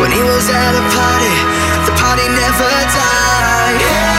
When he was at a party, the party never died. Yeah.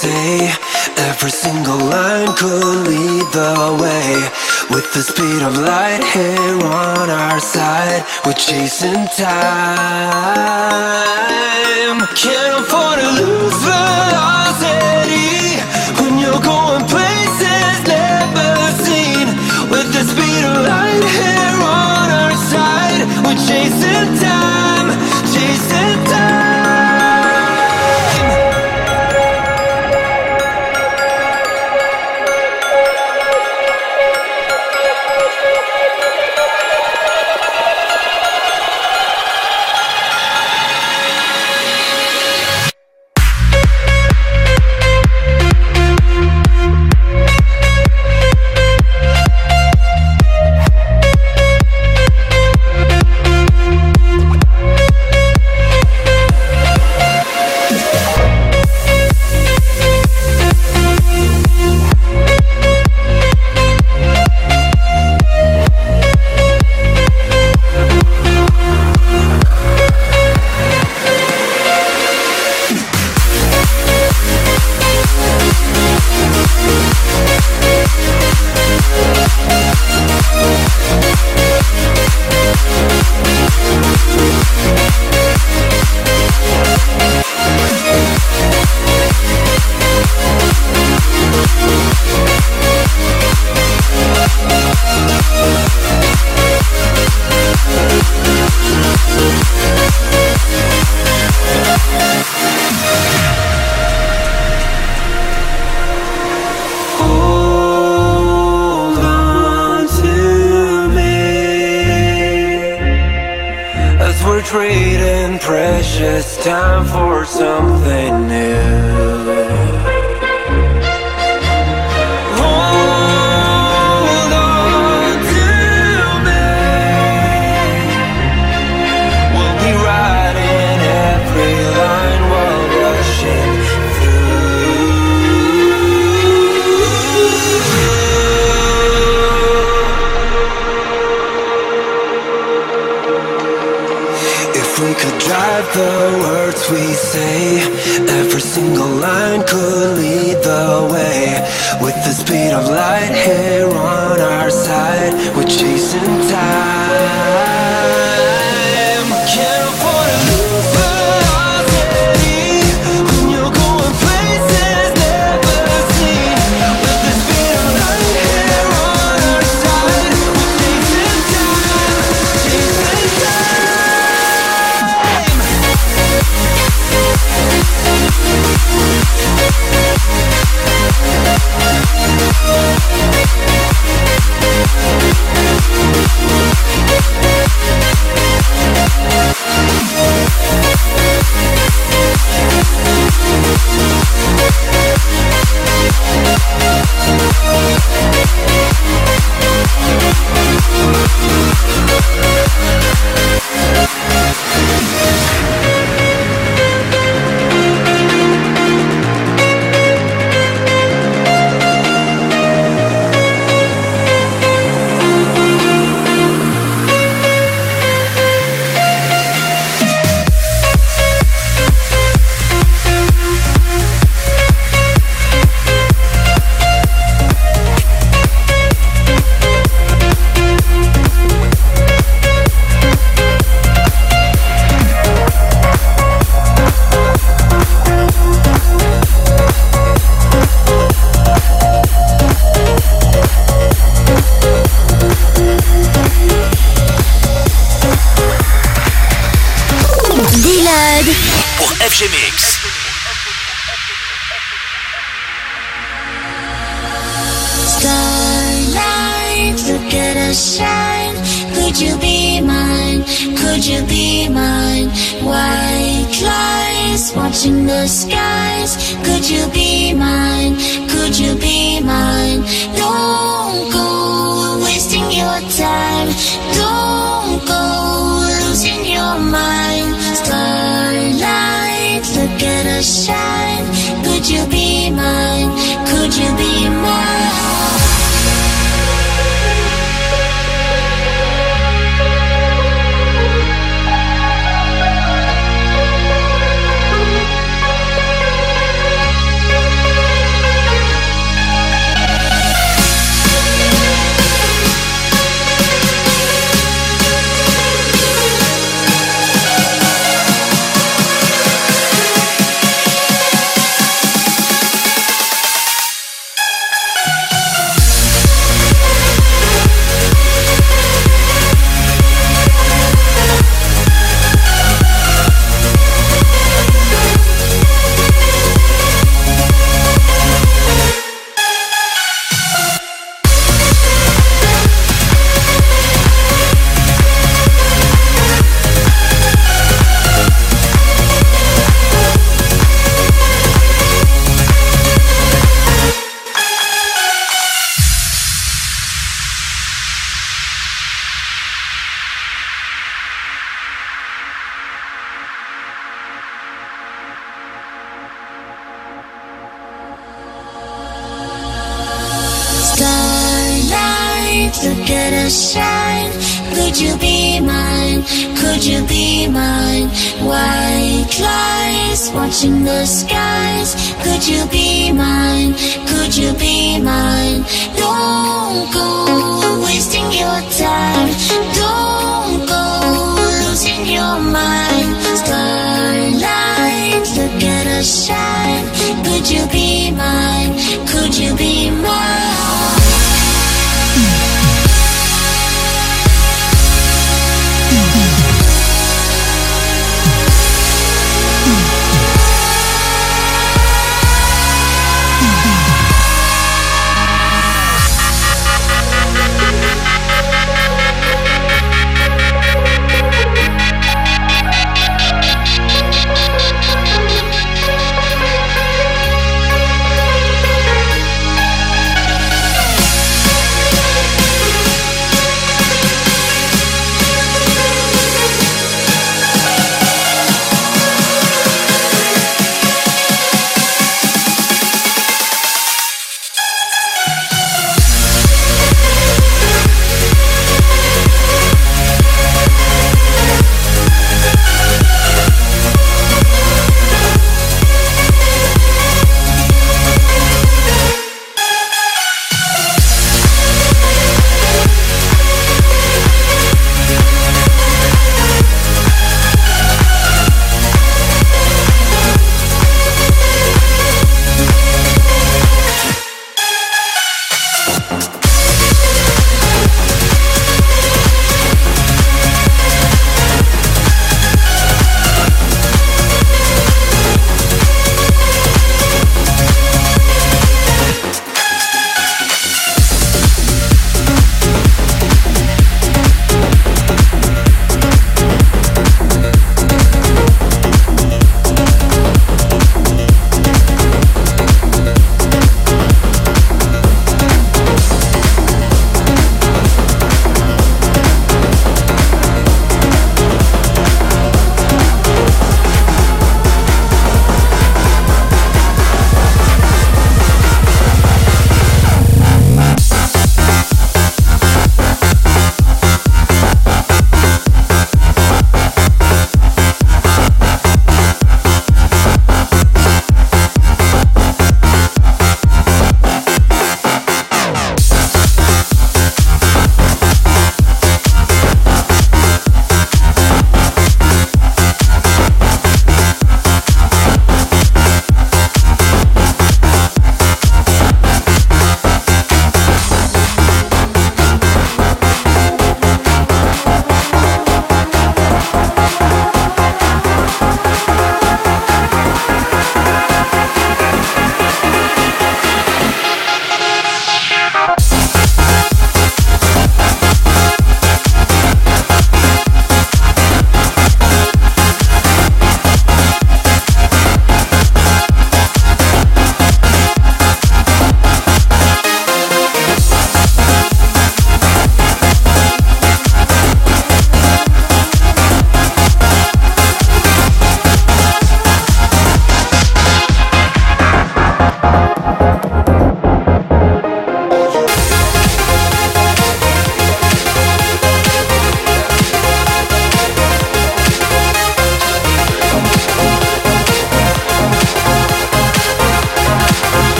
say Every single line could lead the way With the speed of light here on our side. We're chasing time. Can't afford to lose velocity When you're going places never seen. With the speed of light here on our side We're chasing time.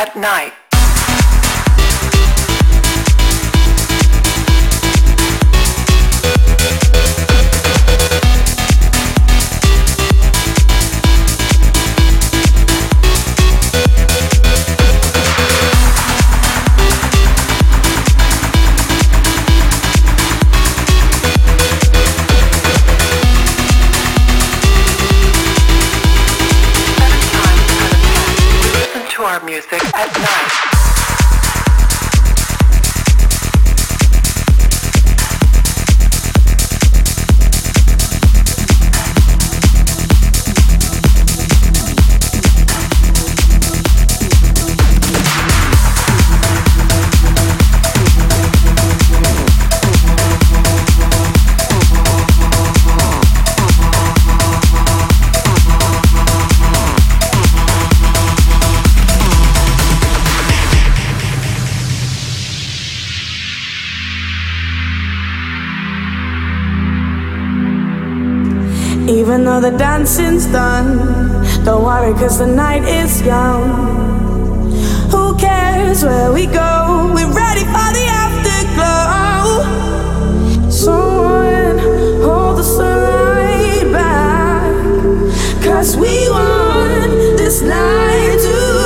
at night. since done. Don't worry, cause the night is young. Who cares where we go? We're ready for the afterglow. Someone hold the sunlight back. Cause we want this night to.